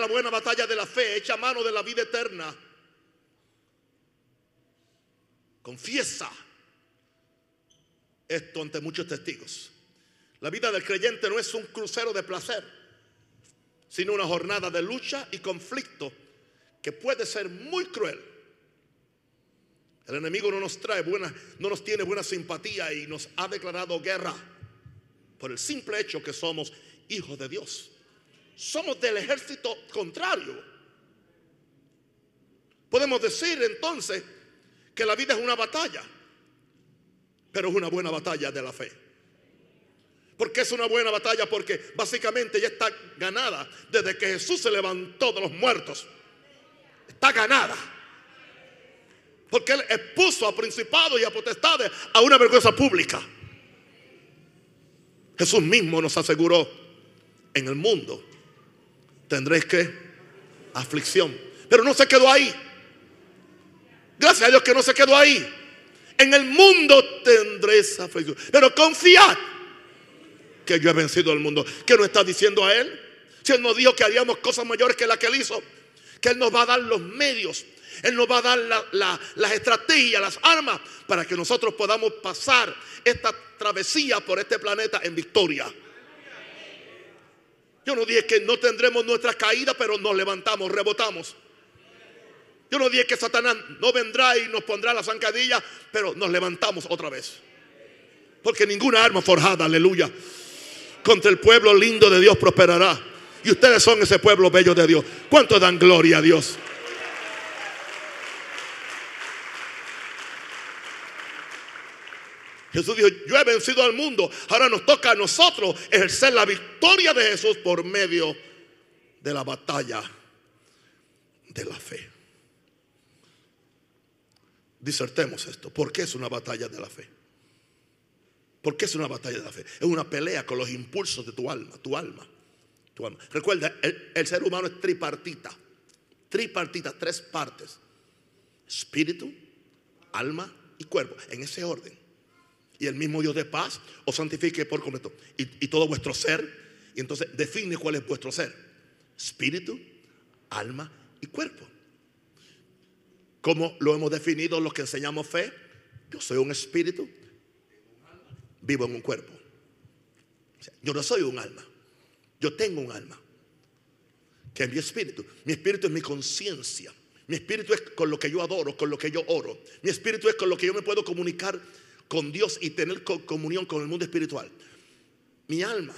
La buena batalla de la fe, echa mano de la vida eterna. Confiesa esto ante muchos testigos. La vida del creyente no es un crucero de placer, sino una jornada de lucha y conflicto que puede ser muy cruel. El enemigo no nos trae buena, no nos tiene buena simpatía y nos ha declarado guerra por el simple hecho que somos hijos de Dios. Somos del ejército contrario. Podemos decir entonces que la vida es una batalla, pero es una buena batalla de la fe. Porque es una buena batalla, porque básicamente ya está ganada desde que Jesús se levantó de los muertos. Está ganada. Porque Él expuso a principados y a potestades a una vergüenza pública. Jesús mismo nos aseguró, en el mundo tendréis que aflicción. Pero no se quedó ahí. Gracias a Dios que no se quedó ahí. En el mundo tendréis aflicción. Pero confiad que yo he vencido al mundo. ¿Qué nos está diciendo a Él? Si Él nos dijo que haríamos cosas mayores que las que Él hizo, que Él nos va a dar los medios, Él nos va a dar las estrategias, las armas, para que nosotros podamos pasar esta travesía por este planeta en victoria. Yo no dije que no tendremos nuestra caída, pero nos levantamos, rebotamos. Yo no dije que Satanás no vendrá y nos pondrá la zancadilla, pero nos levantamos otra vez. Porque ninguna arma forjada, aleluya, contra el pueblo lindo de Dios prosperará. Y ustedes son ese pueblo bello de Dios. ¿Cuánto dan gloria a Dios? Jesús dijo, yo he vencido al mundo. Ahora nos toca a nosotros ejercer la victoria de Jesús por medio de la batalla de la fe. Disertemos esto. ¿Por qué es una batalla de la fe? ¿Por qué es una batalla de la fe? Es una pelea con los impulsos de tu alma, tu alma, tu alma. Recuerda, el, ser humano es tripartita. Tripartita, tres partes. Espíritu, alma y cuerpo. En ese orden. Y el mismo Dios de paz os santifique por completo. Y, y todo vuestro ser. Y entonces define cuál es vuestro ser. Espíritu, alma y cuerpo. ¿Cómo lo hemos definido los que enseñamos fe? Yo soy un espíritu vivo en un cuerpo. yo no soy un alma. Yo tengo un alma. Que es mi espíritu. Mi espíritu es mi conciencia. Mi espíritu es con lo que yo adoro, con lo que yo oro. Mi espíritu es con lo que yo me puedo comunicar con Dios y tener comunión con el mundo espiritual. Mi alma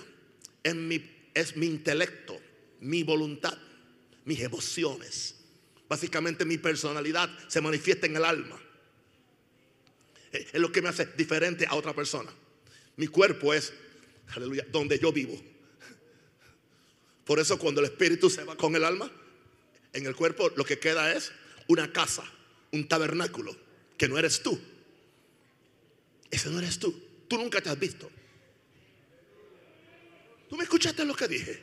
es mi, es mi intelecto, mi voluntad, mis emociones. Básicamente mi personalidad se manifiesta en el alma. Es lo que me hace diferente a otra persona. Mi cuerpo es, aleluya, donde yo vivo. Por eso cuando el espíritu se va con el alma, en el cuerpo lo que queda es una casa, un tabernáculo, que no eres tú. Ese no eres tú. Tú nunca te has visto. ¿Tú me escuchaste lo que dije?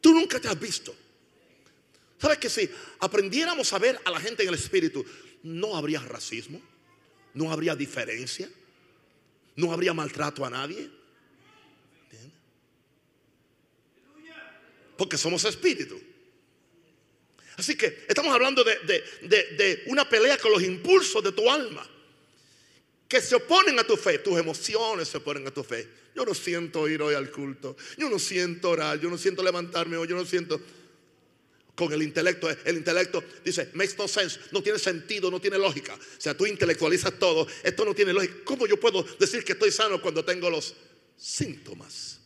Tú nunca te has visto. ¿Sabes que si aprendiéramos a ver a la gente en el espíritu, no habría racismo, no habría diferencia, no habría maltrato a nadie. Porque somos espíritu. Así que estamos hablando de, una pelea con los impulsos de tu alma que se oponen a tu fe. Tus emociones se oponen a tu fe. Yo no siento ir hoy al culto. Yo no siento orar. Yo no siento levantarme hoy. Yo no siento con el intelecto. El intelecto dice, makes no sense, no tiene sentido, no tiene lógica. O sea, tú intelectualizas todo, esto no tiene lógica. ¿Cómo yo puedo decir que estoy sano cuando tengo los síntomas?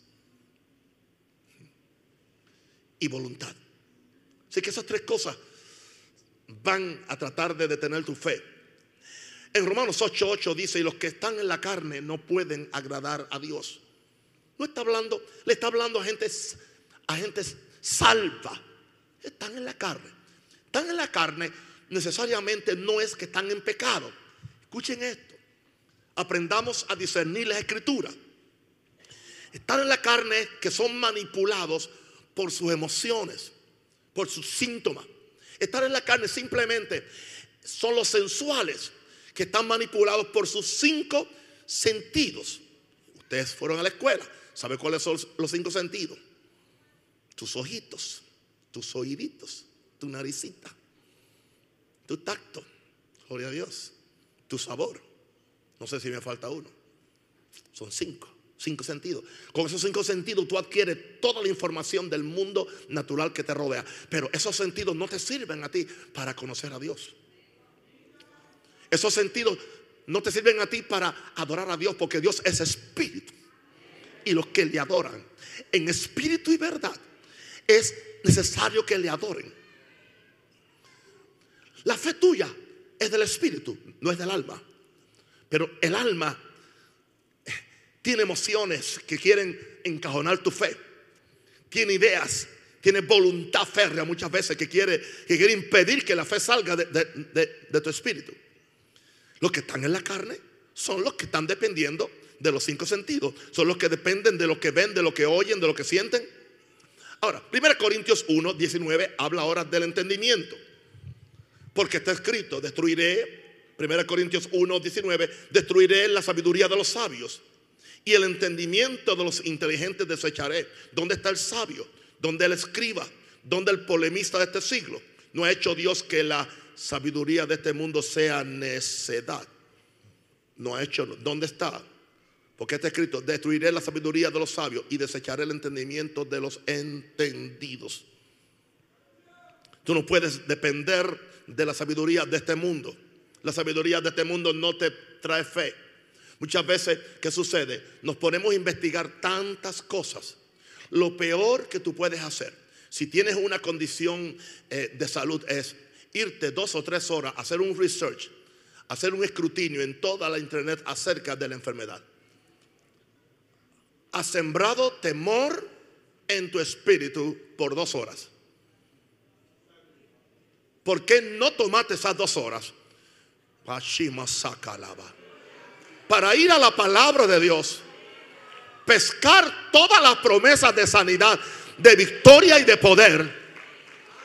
Y voluntad. Así que esas tres cosas van a tratar de detener tu fe. En Romanos 8:8 dice, y los que están en la carne no pueden agradar a Dios. No está hablando, le está hablando a gente, a gente salva están en la carne. Están en la carne necesariamente no es que están en pecado. Escuchen esto. Aprendamos a discernir las escrituras. Están en la carne que son manipulados por sus emociones, por sus síntomas. Estar en la carne simplemente son los sensuales que están manipulados por sus cinco sentidos. Ustedes fueron a la escuela, ¿saben cuáles son los cinco sentidos? tus ojitos, tus oíditos, tu naricita, tu tacto, gloria a Dios, tu sabor. No sé si me falta uno. Son cinco, cinco sentidos. Con esos cinco sentidos tú adquieres toda la información del mundo natural que te rodea. Pero esos sentidos no te sirven a ti para conocer a Dios. Esos sentidos no te sirven a ti para adorar a Dios porque Dios es espíritu. Y los que le adoran en espíritu y verdad es necesario que le adoren. La fe tuya es del espíritu, no es del alma. Pero el alma tiene emociones que quieren encajonar tu fe. Tiene ideas, tiene voluntad férrea muchas veces que quiere, que quiere impedir que la fe salga de, de tu espíritu. Los que están en la carne son los que están dependiendo de los cinco sentidos. Son los que dependen de lo que ven, de lo que oyen, de lo que sienten. Ahora, 1 Corintios 1, 19 habla ahora del entendimiento. Porque está escrito, destruiré, 1 Corintios 1, 19, destruiré la sabiduría de los sabios y el entendimiento de los inteligentes desecharé. ¿Dónde está el sabio? ¿Dónde el escriba? ¿Dónde el polemista de este siglo? No ha hecho Dios que la sabiduría de este mundo sea necedad. No ha hecho, ¿dónde está? Porque está escrito, destruiré la sabiduría de los sabios y desecharé el entendimiento de los entendidos. Tú no puedes depender de la sabiduría de este mundo. La sabiduría de este mundo no te trae fe. Muchas veces, ¿qué sucede? Nos ponemos a investigar tantas cosas. Lo peor que tú puedes hacer, si tienes una condición eh, de salud, es irte dos o tres horas a hacer un research, hacer un escrutinio en toda la internet acerca de la enfermedad. Has sembrado temor en tu espíritu por dos horas. ¿Por qué no tomaste esas dos horas? Para ir a la palabra de Dios, pescar todas las promesas de sanidad, de victoria y de poder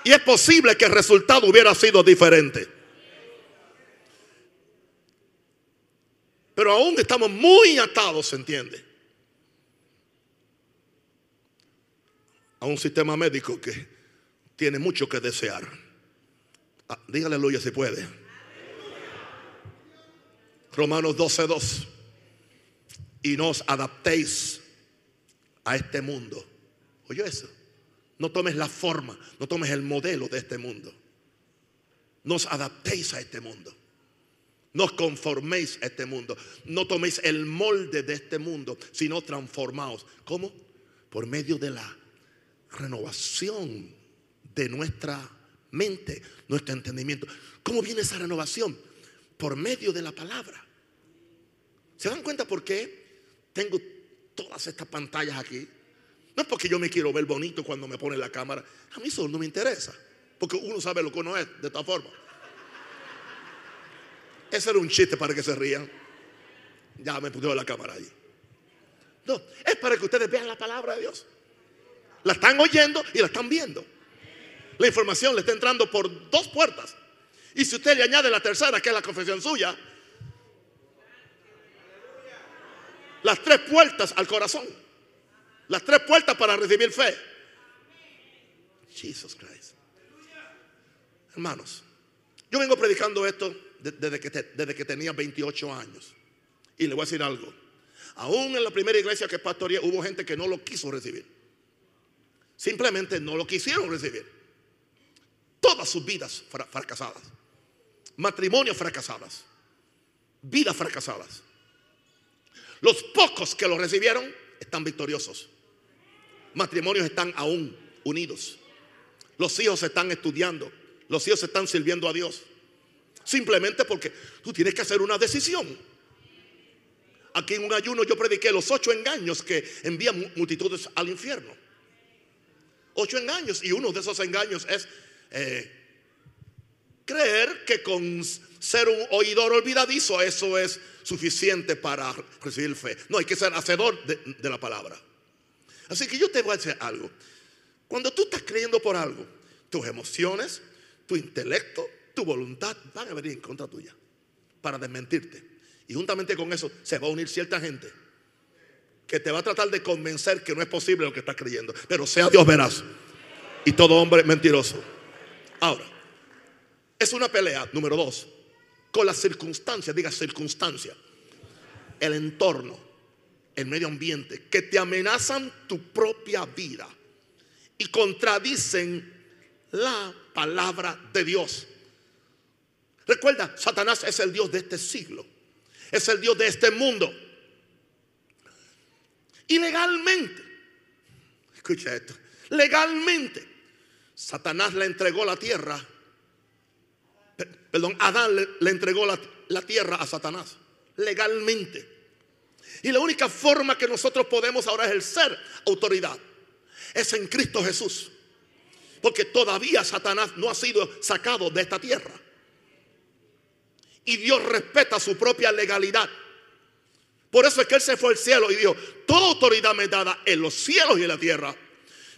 y es posible que el resultado hubiera sido diferente. Pero aún estamos muy atados, ¿se entiende? A un sistema médico que tiene mucho que desear. Ah, dígale aleluya si puede. Romanos 12:2. Y nos adaptéis a este mundo. ¿Oye eso? No tomes la forma, no tomes el modelo de este mundo. Nos adaptéis a este mundo. No conforméis a este mundo. No toméis el molde de este mundo, sino transformaos. ¿Cómo? Por medio de la renovación de nuestra mente, nuestro entendimiento. ¿Cómo viene esa renovación? Por medio de la palabra. ¿Se dan cuenta por qué tengo todas estas pantallas aquí? No es porque yo me quiero ver bonito cuando me pone la cámara. A mí eso no me interesa. Porque uno sabe lo que uno es de esta forma. Ese era un chiste para que se rían. Ya me puso la cámara ahí. No, es para que ustedes vean la palabra de Dios. La están oyendo y la están viendo. La información le está entrando por dos puertas. Y si usted le añade la tercera, que es la confesión suya, las tres puertas al corazón. Las tres puertas para recibir fe. Jesus Christ. Hermanos, yo vengo predicando esto desde que, desde que tenía 28 años. Y le voy a decir algo. Aún en la primera iglesia que pastoreé hubo gente que no lo quiso recibir. Simplemente no lo quisieron recibir. Todas sus vidas fracasadas. Matrimonios fracasadas. Vidas fracasadas. Los pocos que lo recibieron están victoriosos matrimonios están aún unidos. Los hijos están estudiando. Los hijos están sirviendo a Dios. Simplemente porque tú tienes que hacer una decisión. Aquí en un ayuno yo prediqué los ocho engaños que envían multitudes al infierno. Ocho engaños. Y uno de esos engaños es eh, creer que con ser un oidor olvidadizo eso es suficiente para recibir fe. No, hay que ser hacedor de la palabra. Así que yo te voy a decir algo. Cuando tú estás creyendo por algo, tus emociones, tu intelecto, tu voluntad van a venir en contra tuya para desmentirte. Y juntamente con eso se va a unir cierta gente que te va a tratar de convencer que no es posible lo que estás creyendo. Pero sea Dios verás. y todo hombre mentiroso. Ahora, es una pelea, número dos, con las circunstancias, diga circunstancia, el entorno, el medio ambiente, que te amenazan tu propia vida y contradicen la palabra de Dios. Recuerda, Satanás es el Dios de este siglo, es el Dios de este mundo. Y legalmente, escucha esto, legalmente, Satanás le entregó la tierra, perdón, Adán le, entregó la, la tierra a Satanás, legalmente. Y la única forma que nosotros podemos ahora ejercer autoridad es en Cristo Jesús. Porque todavía Satanás no ha sido sacado de esta tierra. Y Dios respeta su propia legalidad. Por eso es que Él se fue al cielo y dijo, toda autoridad me dada en los cielos y en la tierra.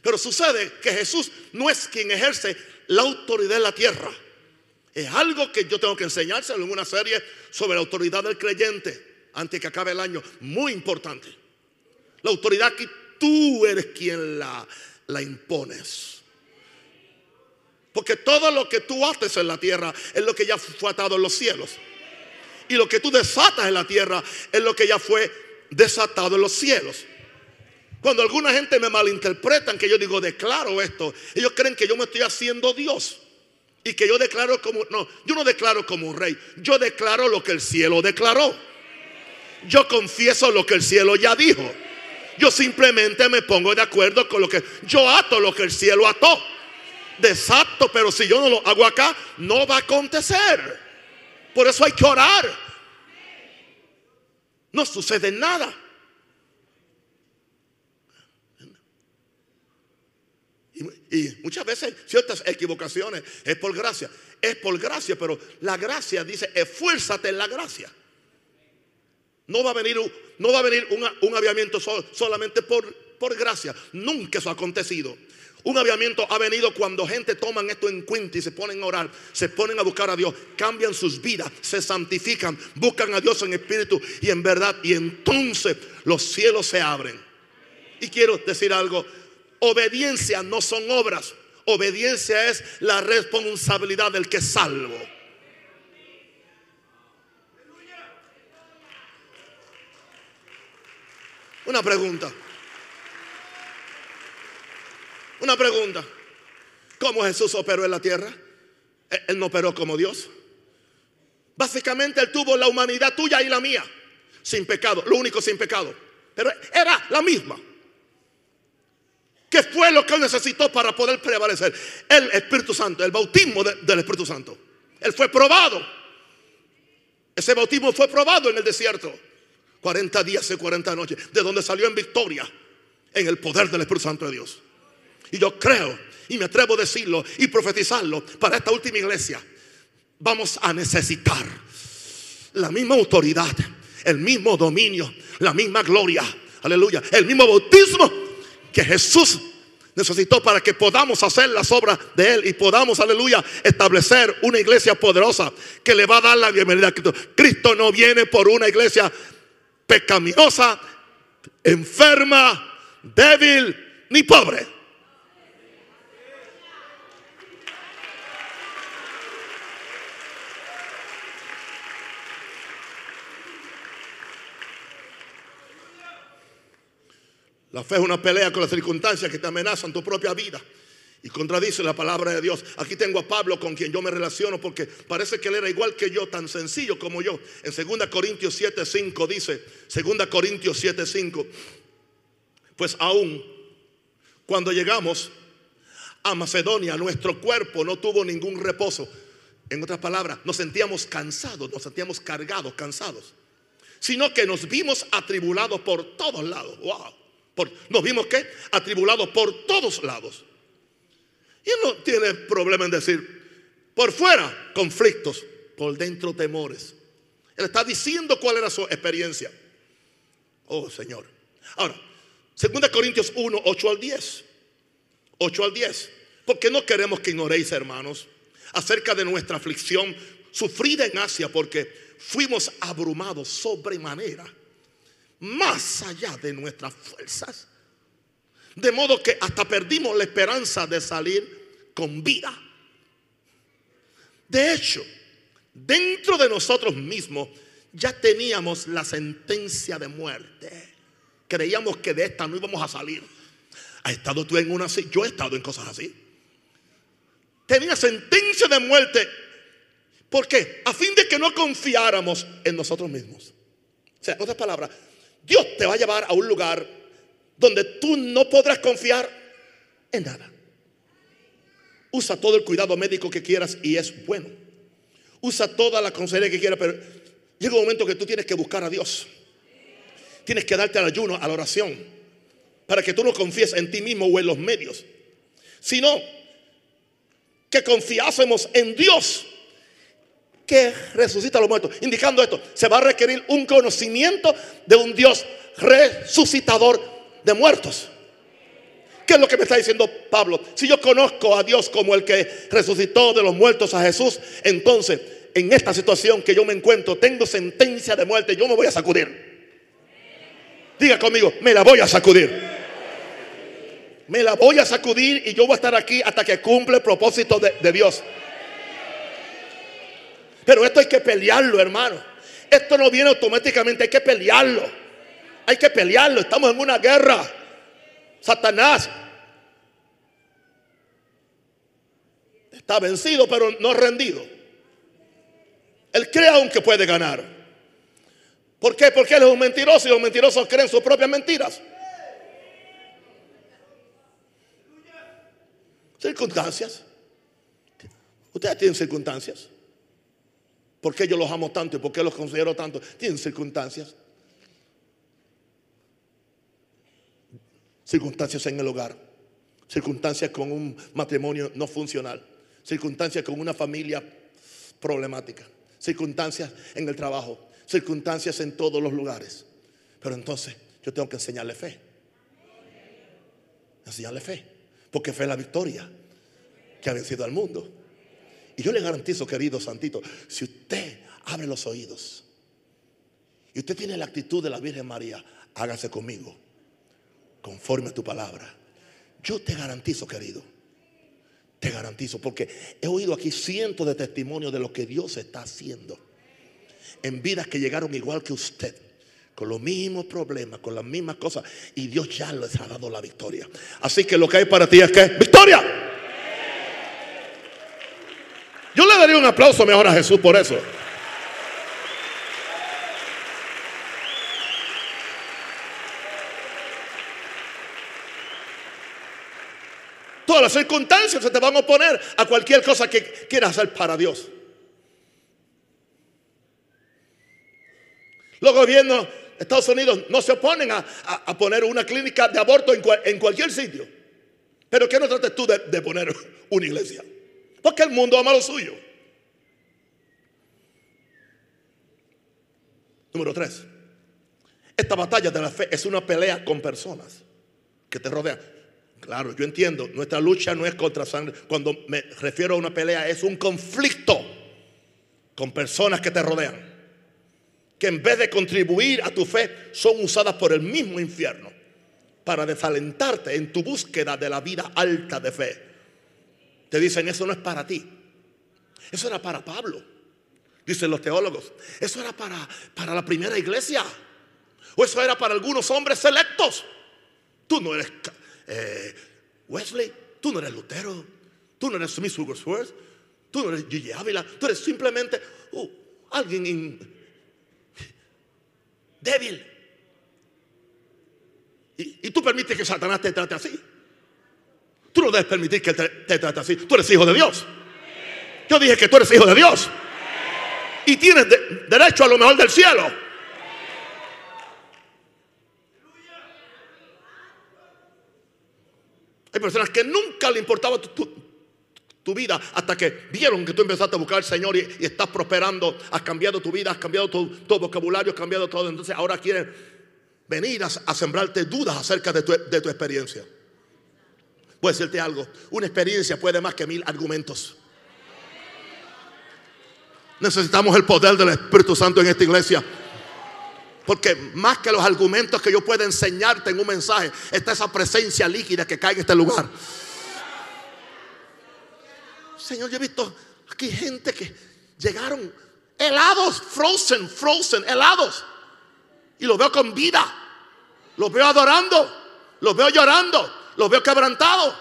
Pero sucede que Jesús no es quien ejerce la autoridad en la tierra. Es algo que yo tengo que enseñárselo en una serie sobre la autoridad del creyente antes que acabe el año. Muy importante. La autoridad que tú eres quien la, la impones. Porque todo lo que tú haces en la tierra es lo que ya fue atado en los cielos. Y lo que tú desatas en la tierra es lo que ya fue desatado en los cielos. Cuando alguna gente me malinterpretan que yo digo declaro esto, ellos creen que yo me estoy haciendo Dios. Y que yo declaro como, no, yo no declaro como un rey, yo declaro lo que el cielo declaró. Yo confieso lo que el cielo ya dijo. Yo simplemente me pongo de acuerdo con lo que yo ato, lo que el cielo ató desato, pero si yo no lo hago acá, no va a acontecer. Por eso hay que orar. No sucede nada. Y, muchas veces ciertas equivocaciones es por gracia. Es por gracia, pero la gracia dice, esfuérzate en la gracia. No va a venir, no va a venir un, un aviamiento solamente por, por gracia. Nunca eso ha acontecido. Un aviamiento ha venido cuando gente toman esto en cuenta y se ponen a orar, se ponen a buscar a Dios, cambian sus vidas, se santifican, buscan a Dios en espíritu y en verdad. Y entonces los cielos se abren. Y quiero decir algo, obediencia no son obras, obediencia es la responsabilidad del que salvo. Una pregunta. Una pregunta. ¿Cómo Jesús operó en la tierra? Él no operó como Dios. Básicamente Él tuvo la humanidad tuya y la mía. Sin pecado. Lo único sin pecado. Pero era la misma. ¿Qué fue lo que Él necesitó para poder prevalecer? El Espíritu Santo, el bautismo del Espíritu Santo. Él fue probado. Ese bautismo fue probado en el desierto. 40 días y 40 noches. De donde salió en victoria. En el poder del Espíritu Santo de Dios. Y yo creo, y me atrevo a decirlo y profetizarlo para esta última iglesia, vamos a necesitar la misma autoridad, el mismo dominio, la misma gloria, aleluya, el mismo bautismo que Jesús necesitó para que podamos hacer las obras de Él y podamos, aleluya, establecer una iglesia poderosa que le va a dar la bienvenida a Cristo. Cristo no viene por una iglesia pecaminosa, enferma, débil ni pobre. La fe es una pelea con las circunstancias que te amenazan tu propia vida y contradice la palabra de Dios. Aquí tengo a Pablo con quien yo me relaciono porque parece que él era igual que yo, tan sencillo como yo. En 2 Corintios 7:5 dice, 2 Corintios 7:5, pues aún cuando llegamos a Macedonia, nuestro cuerpo no tuvo ningún reposo. En otras palabras, nos sentíamos cansados, nos sentíamos cargados, cansados, sino que nos vimos atribulados por todos lados. Wow nos vimos que atribulados por todos lados. Y no tiene problema en decir, por fuera conflictos, por dentro temores. Él está diciendo cuál era su experiencia. Oh Señor. Ahora, 2 Corintios 1, 8 al 10. 8 al 10. Porque no queremos que ignoréis, hermanos, acerca de nuestra aflicción sufrida en Asia, porque fuimos abrumados sobremanera más allá de nuestras fuerzas. De modo que hasta perdimos la esperanza de salir con vida. De hecho, dentro de nosotros mismos ya teníamos la sentencia de muerte. Creíamos que de esta no íbamos a salir. ¿Has estado tú en una así? Yo he estado en cosas así. Tenía sentencia de muerte. ¿Por qué? A fin de que no confiáramos en nosotros mismos. O sea, en otras palabras, Dios te va a llevar a un lugar donde tú no podrás confiar en nada. Usa todo el cuidado médico que quieras y es bueno. Usa toda la consejería que quieras, pero llega un momento que tú tienes que buscar a Dios. Tienes que darte al ayuno, a la oración, para que tú no confíes en ti mismo o en los medios, sino que confiásemos en Dios que resucita a los muertos. Indicando esto, se va a requerir un conocimiento de un Dios resucitador de muertos. ¿Qué es lo que me está diciendo Pablo? Si yo conozco a Dios como el que resucitó de los muertos a Jesús, entonces en esta situación que yo me encuentro, tengo sentencia de muerte, yo me voy a sacudir. Diga conmigo, me la voy a sacudir. Me la voy a sacudir y yo voy a estar aquí hasta que cumple el propósito de, de Dios. Pero esto hay que pelearlo, hermano. Esto no viene automáticamente, hay que pelearlo. Hay que pelearlo. Estamos en una guerra. Satanás está vencido, pero no rendido. Él cree aún puede ganar. ¿Por qué? Porque él es un mentiroso y los mentirosos creen sus propias mentiras. Circunstancias. Ustedes tienen circunstancias. ¿Por qué yo los amo tanto y por qué los considero tanto? Tienen circunstancias. Circunstancias en el hogar. Circunstancias con un matrimonio no funcional. Circunstancias con una familia problemática. Circunstancias en el trabajo. Circunstancias en todos los lugares. Pero entonces yo tengo que enseñarle fe. Enseñarle fe. Porque fe es la victoria que ha vencido al mundo. Y yo le garantizo, querido Santito, si usted abre los oídos y usted tiene la actitud de la Virgen María, hágase conmigo, conforme a tu palabra. Yo te garantizo, querido, te garantizo, porque he oído aquí cientos de testimonios de lo que Dios está haciendo en vidas que llegaron igual que usted con los mismos problemas, con las mismas cosas, y Dios ya les ha dado la victoria. Así que lo que hay para ti es que victoria. Yo le daría un aplauso mejor a Jesús por eso. Las circunstancias se te van a oponer a cualquier cosa que quieras hacer para Dios. Los gobiernos de Estados Unidos no se oponen a, poner una clínica de aborto en, cualquier sitio. Pero ¿qué no trates tú de poner una iglesia? Porque el mundo ama lo suyo. Número tres. Esta batalla de la fe es una pelea con personas que te rodean. Claro, yo entiendo, nuestra lucha no es contra sangre. Cuando me refiero a una pelea es un conflicto con personas que te rodean. Que en vez de contribuir a tu fe son usadas por el mismo infierno para desalentarte en tu búsqueda de la vida alta de fe. Te dicen, eso no es para ti. Eso era para Pablo, dicen los teólogos. Eso era para, para la primera iglesia. O eso era para algunos hombres selectos. Tú no eres eh, Wesley, tú no eres Lutero, tú no eres Smith Wigglesworth, tú no eres Gigi Ávila, tú eres simplemente uh, alguien débil. Y, tú permites que Satanás te trate así. Tú no debes permitir que te, te trate así. Tú eres hijo de Dios. Yo dije que tú eres hijo de Dios. Y tienes derecho a lo mejor del cielo. Hay personas que nunca le importaba tu, vida hasta que vieron que tú empezaste a buscar al Señor y, estás prosperando, has cambiado tu vida, has cambiado tu, vocabulario, has cambiado todo. Entonces ahora quieren venir a, sembrarte dudas acerca de tu, de tu experiencia. Voy a decirte algo, una experiencia puede más que mil argumentos. Necesitamos el poder del Espíritu Santo en esta iglesia. Porque más que los argumentos que yo pueda enseñarte en un mensaje, está esa presencia líquida que cae en este lugar. Señor, yo he visto aquí gente que llegaron helados, frozen, frozen, helados. Y los veo con vida. Los veo adorando. Los veo llorando. Los veo quebrantados.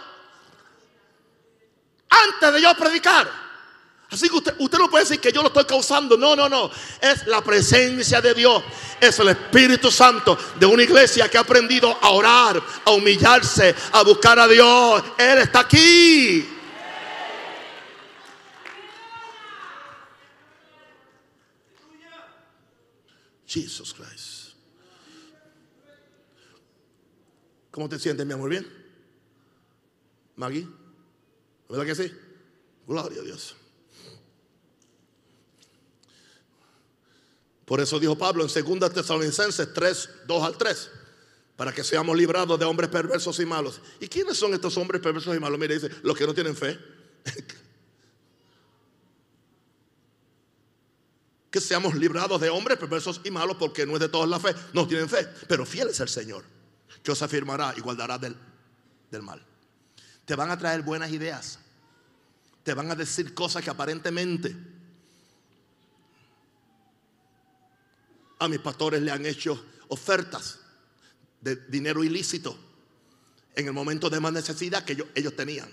Antes de yo predicar. Así que usted, usted no puede decir que yo lo estoy causando. No, no, no. Es la presencia de Dios. Es el Espíritu Santo de una iglesia que ha aprendido a orar, a humillarse, a buscar a Dios. Él está aquí. Jesus Christ. ¿Cómo te sientes, mi amor? ¿Bien? Maggie, ¿verdad que sí? Gloria a Dios. Por eso dijo Pablo en 2 Tesalonicenses 3, 2 al 3, para que seamos librados de hombres perversos y malos. ¿Y quiénes son estos hombres perversos y malos? Mire, dice, los que no tienen fe. que seamos librados de hombres perversos y malos, porque no es de todos la fe, no tienen fe, pero fiel es el Señor, que os afirmará y guardará del, del mal. Te van a traer buenas ideas, te van a decir cosas que aparentemente A mis pastores le han hecho ofertas de dinero ilícito en el momento de más necesidad que ellos, tenían.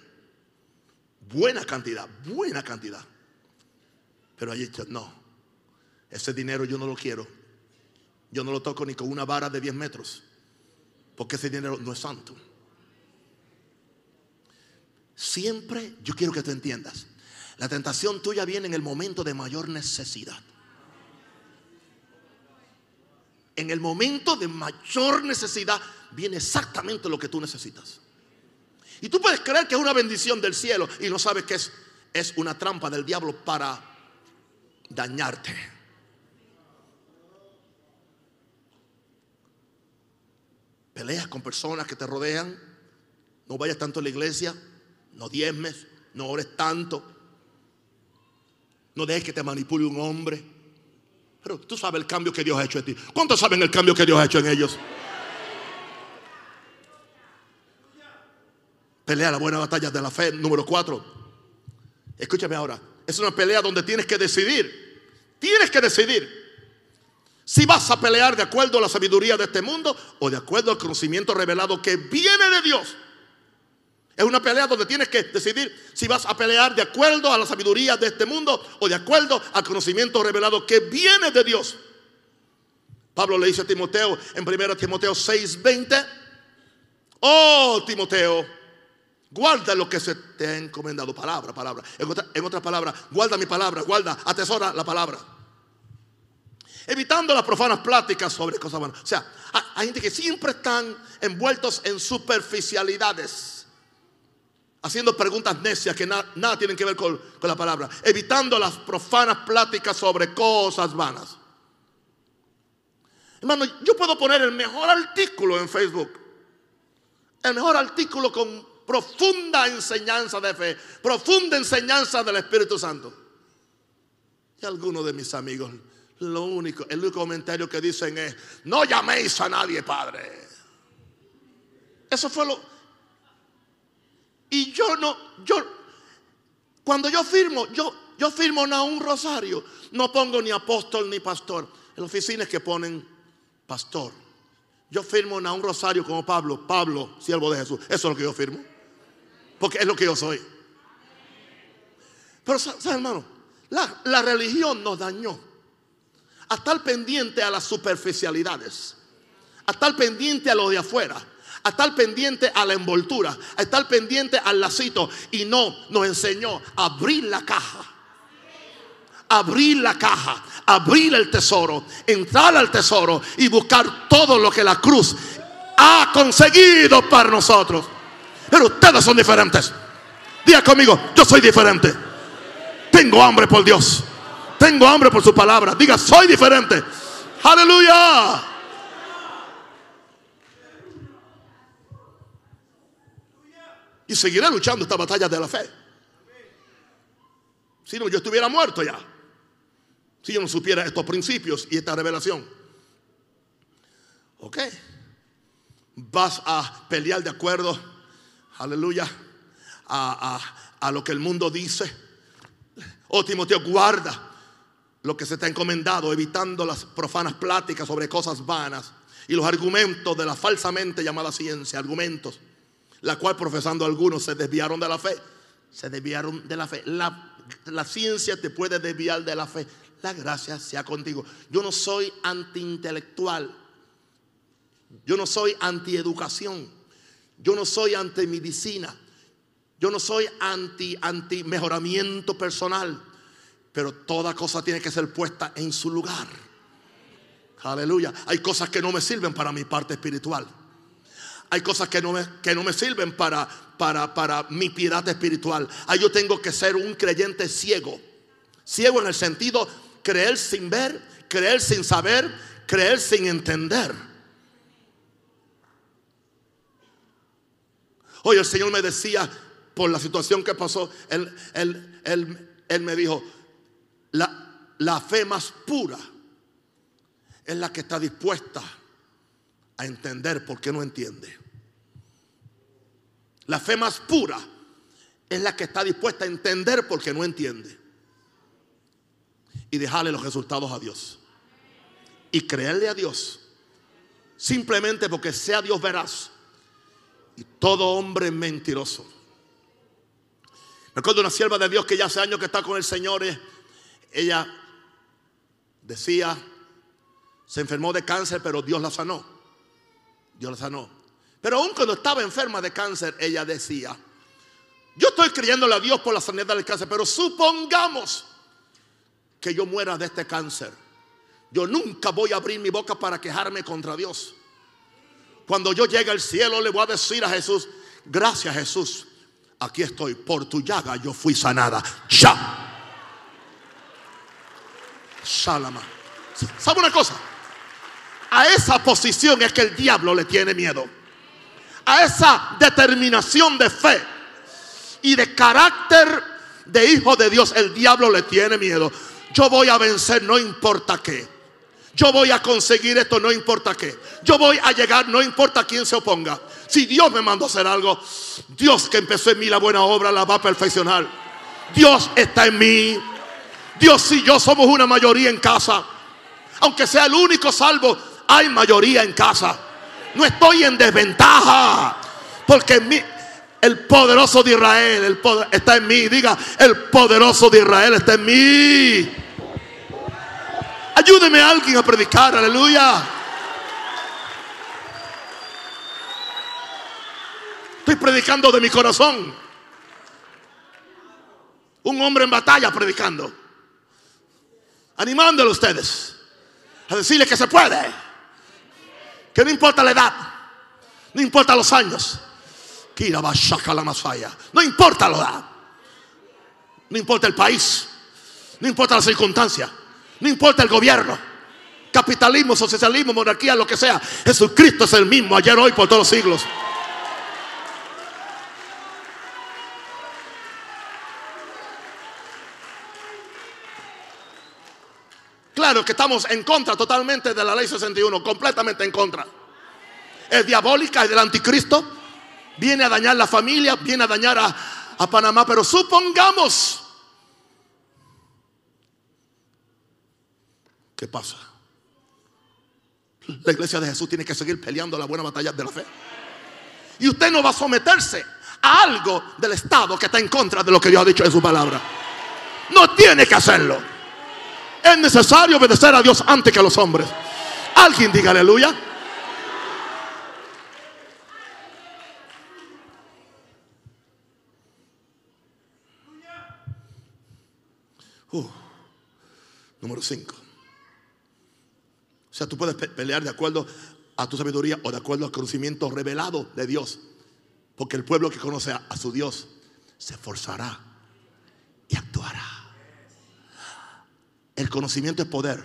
Buena cantidad, buena cantidad. Pero allí dicho, no, ese dinero yo no lo quiero. Yo no lo toco ni con una vara de 10 metros, porque ese dinero no es santo. Siempre yo quiero que tú entiendas, la tentación tuya viene en el momento de mayor necesidad en el momento de mayor necesidad, viene exactamente lo que tú necesitas. Y tú puedes creer que es una bendición del cielo y no sabes que es, es una trampa del diablo para dañarte. Peleas con personas que te rodean. No vayas tanto a la iglesia. No diezmes. No ores tanto. No dejes que te manipule un hombre. Pero tú sabes el cambio que Dios ha hecho en ti. ¿Cuántos saben el cambio que Dios ha hecho en ellos? Pelea la buena batalla de la fe, número cuatro. Escúchame ahora. Es una pelea donde tienes que decidir. Tienes que decidir si vas a pelear de acuerdo a la sabiduría de este mundo o de acuerdo al conocimiento revelado que viene de Dios. Es una pelea donde tienes que decidir si vas a pelear de acuerdo a la sabiduría de este mundo o de acuerdo al conocimiento revelado que viene de Dios. Pablo le dice a Timoteo en 1 Timoteo 6:20, oh Timoteo, guarda lo que se te ha encomendado, palabra, palabra. En otra, en otra palabra, guarda mi palabra, guarda, atesora la palabra. Evitando las profanas pláticas sobre cosas buenas. O sea, hay gente que siempre están envueltos en superficialidades haciendo preguntas necias que nada tienen que ver con, con la palabra, evitando las profanas pláticas sobre cosas vanas. Hermano, yo puedo poner el mejor artículo en Facebook, el mejor artículo con profunda enseñanza de fe, profunda enseñanza del Espíritu Santo. Y algunos de mis amigos, lo único, el único comentario que dicen es, no llaméis a nadie, Padre. Eso fue lo, y yo no, yo, cuando yo firmo, yo, yo firmo no un rosario, no pongo ni apóstol ni pastor. En oficinas que ponen pastor. Yo firmo no un rosario como Pablo, Pablo, siervo de Jesús. Eso es lo que yo firmo. Porque es lo que yo soy. Pero, ¿sabes, hermano? La, la religión nos dañó. A estar pendiente a las superficialidades. A estar pendiente a lo de afuera a estar pendiente a la envoltura, a estar pendiente al lacito. Y no, nos enseñó a abrir la caja. Abrir la caja, abrir el tesoro, entrar al tesoro y buscar todo lo que la cruz ha conseguido para nosotros. Pero ustedes son diferentes. Diga conmigo, yo soy diferente. Tengo hambre por Dios. Tengo hambre por su palabra. Diga, soy diferente. Aleluya. Y seguiré luchando esta batalla de la fe. Si no, yo estuviera muerto ya. Si yo no supiera estos principios y esta revelación. Ok. Vas a pelear de acuerdo, aleluya, a, a lo que el mundo dice. Oh, Timoteo, guarda lo que se te ha encomendado, evitando las profanas pláticas sobre cosas vanas y los argumentos de la falsamente llamada ciencia, argumentos, la cual profesando algunos se desviaron de la fe. Se desviaron de la fe. La, ciencia te puede desviar de la fe. La gracia sea contigo. Yo no soy antiintelectual. Yo no soy antieducación. Yo no soy anti medicina. Yo no soy anti, anti mejoramiento personal. Pero toda cosa tiene que ser puesta en su lugar. Aleluya. Hay cosas que no me sirven para mi parte espiritual. Hay cosas que no me, que no me sirven para, para, para mi piedad espiritual. Ahí yo tengo que ser un creyente ciego. Ciego en el sentido creer sin ver, creer sin saber, creer sin entender. Hoy el Señor me decía, por la situación que pasó, Él, él me dijo, la, la fe más pura es la que está dispuesta a entender por qué no entiende. La fe más pura es la que está dispuesta a entender por qué no entiende. Y dejarle los resultados a Dios. Y creerle a Dios. Simplemente porque sea Dios veraz. Y todo hombre mentiroso. Me acuerdo de una sierva de Dios que ya hace años que está con el Señor. Eh, ella decía, se enfermó de cáncer, pero Dios la sanó. Dios la sanó. Pero aún cuando estaba enferma de cáncer, ella decía, yo estoy creyéndole a Dios por la sanidad del cáncer, pero supongamos que yo muera de este cáncer. Yo nunca voy a abrir mi boca para quejarme contra Dios. Cuando yo llegue al cielo le voy a decir a Jesús, gracias Jesús, aquí estoy, por tu llaga yo fui sanada. Ya. Shalama. ¿Sabe una cosa? A esa posición es que el diablo le tiene miedo. A esa determinación de fe y de carácter de hijo de Dios, el diablo le tiene miedo. Yo voy a vencer no importa qué. Yo voy a conseguir esto no importa qué. Yo voy a llegar no importa quién se oponga. Si Dios me mandó a hacer algo, Dios que empezó en mí la buena obra la va a perfeccionar. Dios está en mí. Dios y yo somos una mayoría en casa. Aunque sea el único salvo, hay mayoría en casa. No estoy en desventaja. Porque el poderoso de Israel el está en mí. Diga, el poderoso de Israel está en mí. Ayúdeme a alguien a predicar, aleluya. Estoy predicando de mi corazón. Un hombre en batalla predicando animándole a ustedes a decirle que se puede, que no importa la edad, no importa los años, no importa la edad, no importa el país, no importa la circunstancia, no importa el gobierno, capitalismo, socialismo, monarquía, lo que sea, Jesucristo es el mismo ayer, hoy, por todos los siglos. Que estamos en contra totalmente de la ley 61, completamente en contra. Es diabólica, es del anticristo. Viene a dañar la familia, viene a dañar a, Panamá. Pero supongamos. ¿Qué pasa? La iglesia de Jesús tiene que seguir peleando la buena batalla de la fe. Y usted no va a someterse a algo del Estado que está en contra de lo que Dios ha dicho en su palabra. No tiene que hacerlo. Es necesario obedecer a Dios antes que a los hombres. Alguien diga aleluya. Uh, número 5. O sea, tú puedes pelear de acuerdo a tu sabiduría o de acuerdo al conocimiento revelado de Dios. Porque el pueblo que conoce a su Dios se esforzará y actuará. El conocimiento es poder.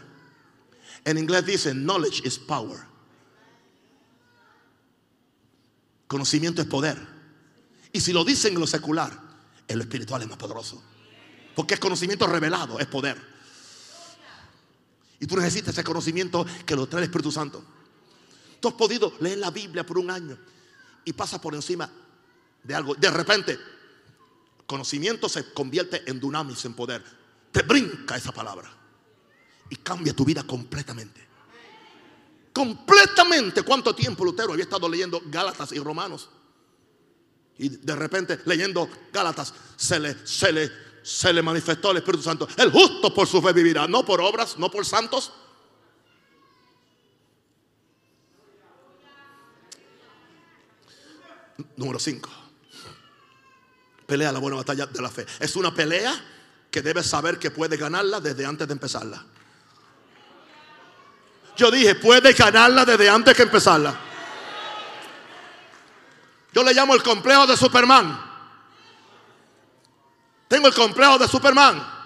En inglés dice, knowledge is power. Conocimiento es poder. Y si lo dicen en lo secular, en lo espiritual es más poderoso. Porque es conocimiento revelado, es poder. Y tú necesitas ese conocimiento que lo trae el Espíritu Santo. Tú has podido leer la Biblia por un año y pasas por encima de algo. De repente, conocimiento se convierte en dunamis, en poder. Te brinca esa palabra y cambia tu vida completamente. Completamente. ¿Cuánto tiempo Lutero había estado leyendo Gálatas y Romanos? Y de repente leyendo Gálatas se le, se le, se le manifestó el Espíritu Santo. El justo por su fe vivirá, no por obras, no por santos. Número 5. Pelea la buena batalla de la fe. Es una pelea que debes saber que puedes ganarla desde antes de empezarla. Yo dije, puedes ganarla desde antes que empezarla. Yo le llamo el complejo de Superman. Tengo el complejo de Superman.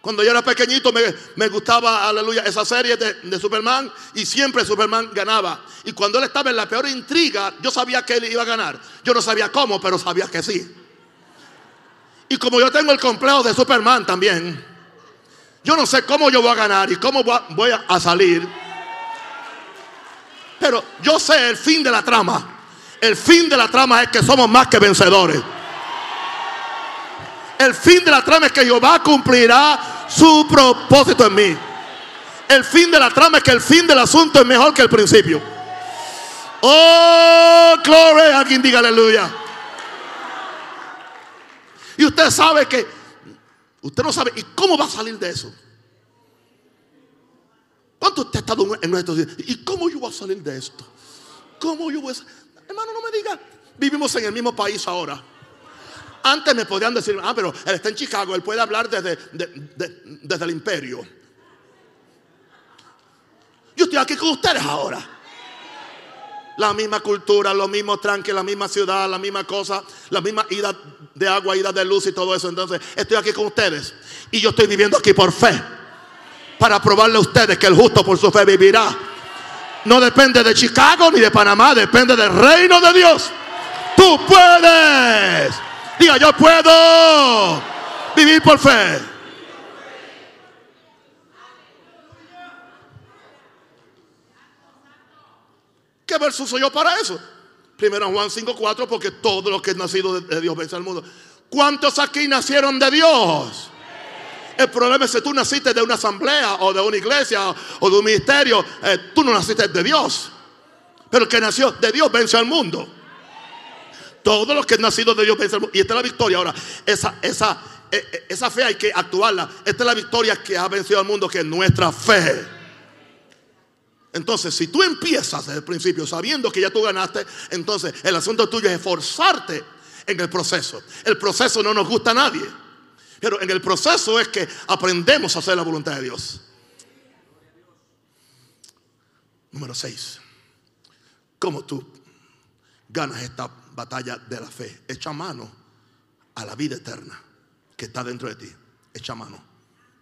Cuando yo era pequeñito me, gustaba, aleluya, esa serie de, de, Superman y siempre Superman ganaba. Y cuando él estaba en la peor intriga, yo sabía que él iba a ganar. Yo no sabía cómo, pero sabía que sí. Y como yo tengo el complejo de Superman también, yo no sé cómo yo voy a ganar y cómo voy a salir. Pero yo sé el fin de la trama. El fin de la trama es que somos más que vencedores. El fin de la trama es que Jehová cumplirá su propósito en mí. El fin de la trama es que el fin del asunto es mejor que el principio. Oh, gloria. Alguien diga aleluya. Y usted sabe que, usted no sabe, ¿y cómo va a salir de eso? ¿Cuánto usted ha estado en nuestros días? ¿Y cómo yo voy a salir de esto? ¿Cómo yo voy a salir? Hermano, no me diga, vivimos en el mismo país ahora. Antes me podían decir, ah, pero él está en Chicago, él puede hablar desde, desde el imperio. Yo estoy aquí con ustedes ahora. La misma cultura, lo mismo tranque, la misma ciudad, la misma cosa, la misma ida de agua, ida de luz y todo eso. Entonces, estoy aquí con ustedes. Y yo estoy viviendo aquí por fe para probarle a ustedes que el justo por su fe vivirá. No depende de Chicago ni de Panamá, depende del reino de Dios. Tú puedes. Diga, yo puedo vivir por fe. ¿Qué verso soy yo para eso? Primero Juan 5:4 porque todo lo que es nacido de Dios vence al mundo. ¿Cuántos aquí nacieron de Dios? El problema es que tú naciste de una asamblea o de una iglesia o de un ministerio. Eh, tú no naciste de Dios. Pero el que nació de Dios vence al mundo. Todos los que han nacido de Dios vencen al mundo. Y esta es la victoria. Ahora, esa, esa, e, e, esa fe hay que actuarla. Esta es la victoria que ha vencido al mundo, que es nuestra fe. Entonces, si tú empiezas desde el principio sabiendo que ya tú ganaste, entonces el asunto tuyo es esforzarte en el proceso. El proceso no nos gusta a nadie. Pero en el proceso es que aprendemos a hacer la voluntad de Dios. Número 6. ¿Cómo tú ganas esta batalla de la fe? Echa mano a la vida eterna que está dentro de ti. Echa mano.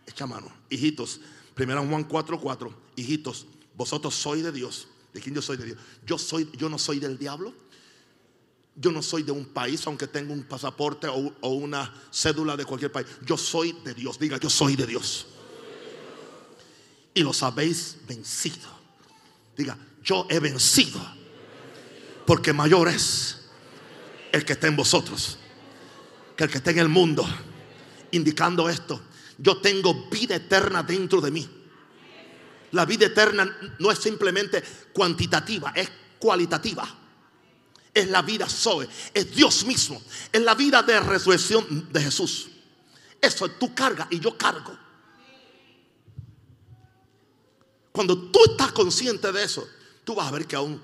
Echa mano. Hijitos. Primero Juan 4:4. 4, hijitos, vosotros sois de Dios. ¿De quién yo soy de Dios? Yo soy, yo no soy del diablo. Yo no soy de un país, aunque tenga un pasaporte o, una cédula de cualquier país. Yo soy de Dios. Diga, yo soy de Dios. Y los habéis vencido. Diga, yo he vencido. Porque mayor es el que está en vosotros que el que está en el mundo. Indicando esto, yo tengo vida eterna dentro de mí. La vida eterna no es simplemente cuantitativa, es cualitativa es la vida Zoe, es Dios mismo, es la vida de resurrección de Jesús. Eso tú cargas y yo cargo. Cuando tú estás consciente de eso, tú vas a ver que aún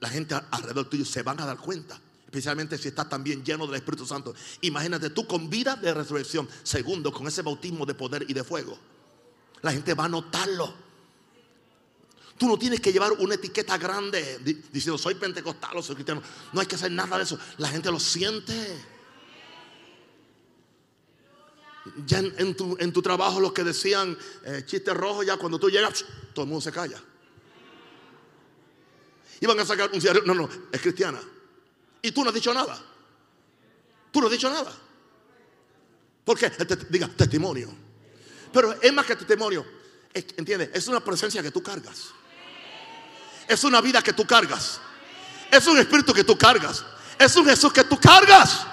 la gente alrededor tuyo se van a dar cuenta. Especialmente si estás también lleno del Espíritu Santo. Imagínate tú con vida de resurrección. Segundo, con ese bautismo de poder y de fuego. La gente va a notarlo. Tú no tienes que llevar una etiqueta grande diciendo soy pentecostal o soy cristiano. No hay que hacer nada de eso. La gente lo siente. Ya en, tu, trabajo los que decían eh, chistes rojos, ya cuando tú llegas, todo el mundo se calla. Iban a sacar un diario. No, no, es cristiana. Y tú no has dicho nada. Tú no has dicho nada. ¿Por qué? diga testimonio. Pero es más que testimonio. ¿Entiendes? Es una presencia que tú cargas. Es una vida que tú cargas. Es un espíritu que tú cargas. Es un Jesús que tú cargas.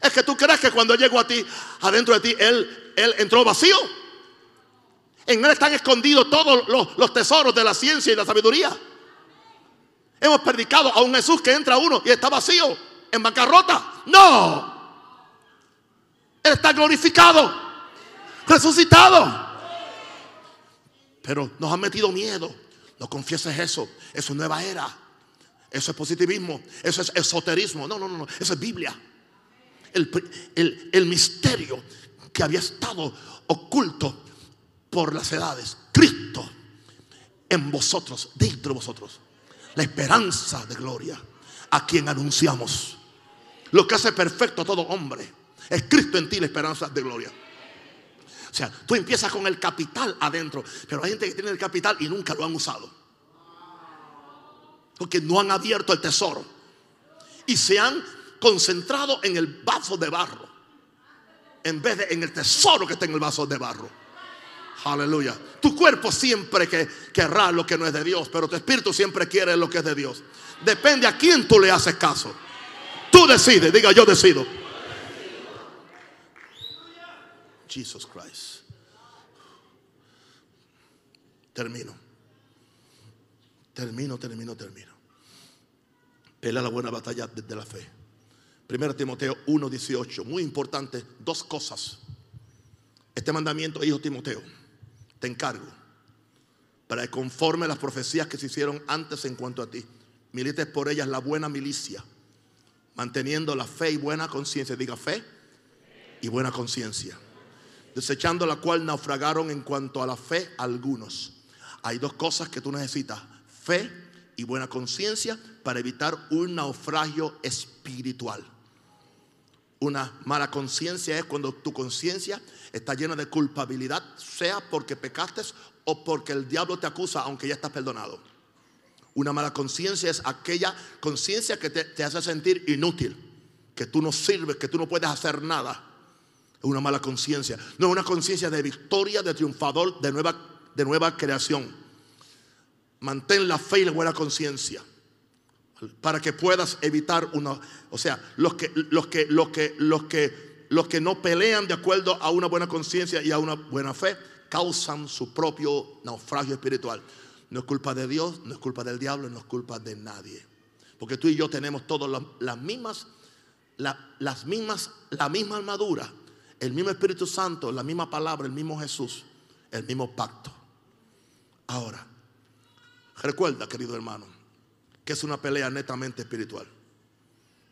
Es que tú crees que cuando llegó a ti, adentro de ti, Él, él entró vacío. En Él están escondidos todos los, los tesoros de la ciencia y la sabiduría. Hemos predicado a un Jesús que entra uno y está vacío, en bancarrota. No. Él está glorificado, resucitado. Pero nos han metido miedo. No confieses eso. Eso es nueva era. Eso es positivismo. Eso es esoterismo. No, no, no. no. Eso es Biblia. El, el misterio que había estado oculto por las edades. Cristo en vosotros, dentro de vosotros. La esperanza de gloria a quien anunciamos. Lo que hace perfecto a todo hombre. Es Cristo en ti la esperanza de gloria. O sea, tú empiezas con el capital adentro, pero hay gente que tiene el capital y nunca lo han usado. Porque no han abierto el tesoro. Y se han concentrado en el vaso de barro. En vez de en el tesoro que está en el vaso de barro. Aleluya. Tu cuerpo siempre que querrá lo que no es de Dios, pero tu espíritu siempre quiere lo que es de Dios. Depende a quién tú le haces caso. Tú decides, diga yo decido. Jesus Christ. Termino. Termino, termino, termino. Pelea la buena batalla de la fe. Primero Timoteo 1:18. Muy importante, dos cosas. Este mandamiento, hijo Timoteo, te encargo para que conforme las profecías que se hicieron antes en cuanto a ti, milites por ellas la buena milicia, manteniendo la fe y buena conciencia. Diga fe y buena conciencia desechando la cual naufragaron en cuanto a la fe algunos. Hay dos cosas que tú necesitas, fe y buena conciencia para evitar un naufragio espiritual. Una mala conciencia es cuando tu conciencia está llena de culpabilidad, sea porque pecaste o porque el diablo te acusa aunque ya estás perdonado. Una mala conciencia es aquella conciencia que te, te hace sentir inútil, que tú no sirves, que tú no puedes hacer nada una mala conciencia. No una conciencia de victoria, de triunfador, de nueva, de nueva creación. Mantén la fe y la buena conciencia. Para que puedas evitar una. O sea, los que, los que, los que, los que, los que no pelean de acuerdo a una buena conciencia y a una buena fe, causan su propio naufragio espiritual. No es culpa de Dios, no es culpa del diablo, no es culpa de nadie. Porque tú y yo tenemos todas las mismas, las mismas, la misma armadura el mismo Espíritu Santo, la misma palabra, el mismo Jesús, el mismo pacto. Ahora, recuerda, querido hermano, que es una pelea netamente espiritual.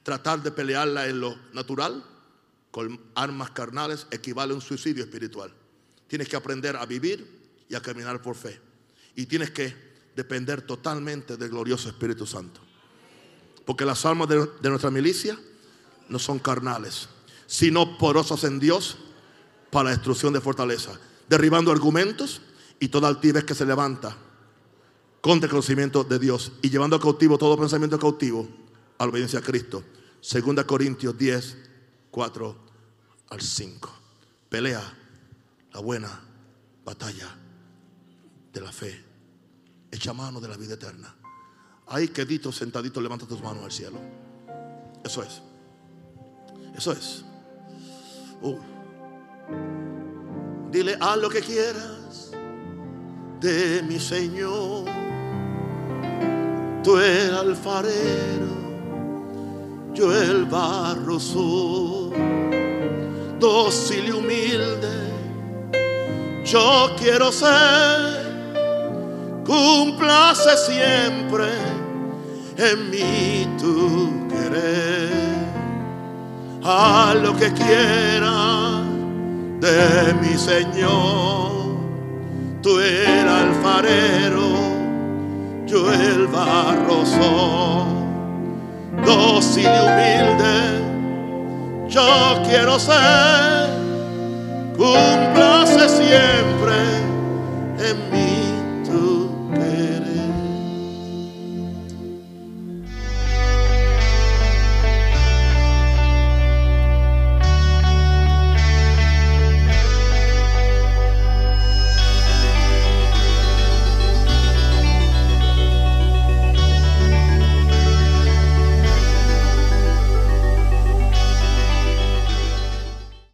Tratar de pelearla en lo natural con armas carnales equivale a un suicidio espiritual. Tienes que aprender a vivir y a caminar por fe. Y tienes que depender totalmente del glorioso Espíritu Santo. Porque las armas de, de nuestra milicia no son carnales, sino porosos en Dios para la destrucción de fortaleza, derribando argumentos y toda altivez que se levanta contra el conocimiento de Dios y llevando cautivo todo pensamiento cautivo a la obediencia a Cristo. Segunda Corintios 10, 4 al 5. Pelea la buena batalla de la fe. Echa mano de la vida eterna. Ahí quedito, sentadito, levanta tus manos al cielo. Eso es. Eso es. Dile a lo que quieras de mi Señor. Tú el alfarero, yo el barro soy, dócil y humilde. Yo quiero ser, cumplase siempre en mí tu querer a lo que quiera de mi Señor. Tú el alfarero, yo el barrozón, dócil y humilde, yo quiero ser, cúmplase siempre en mi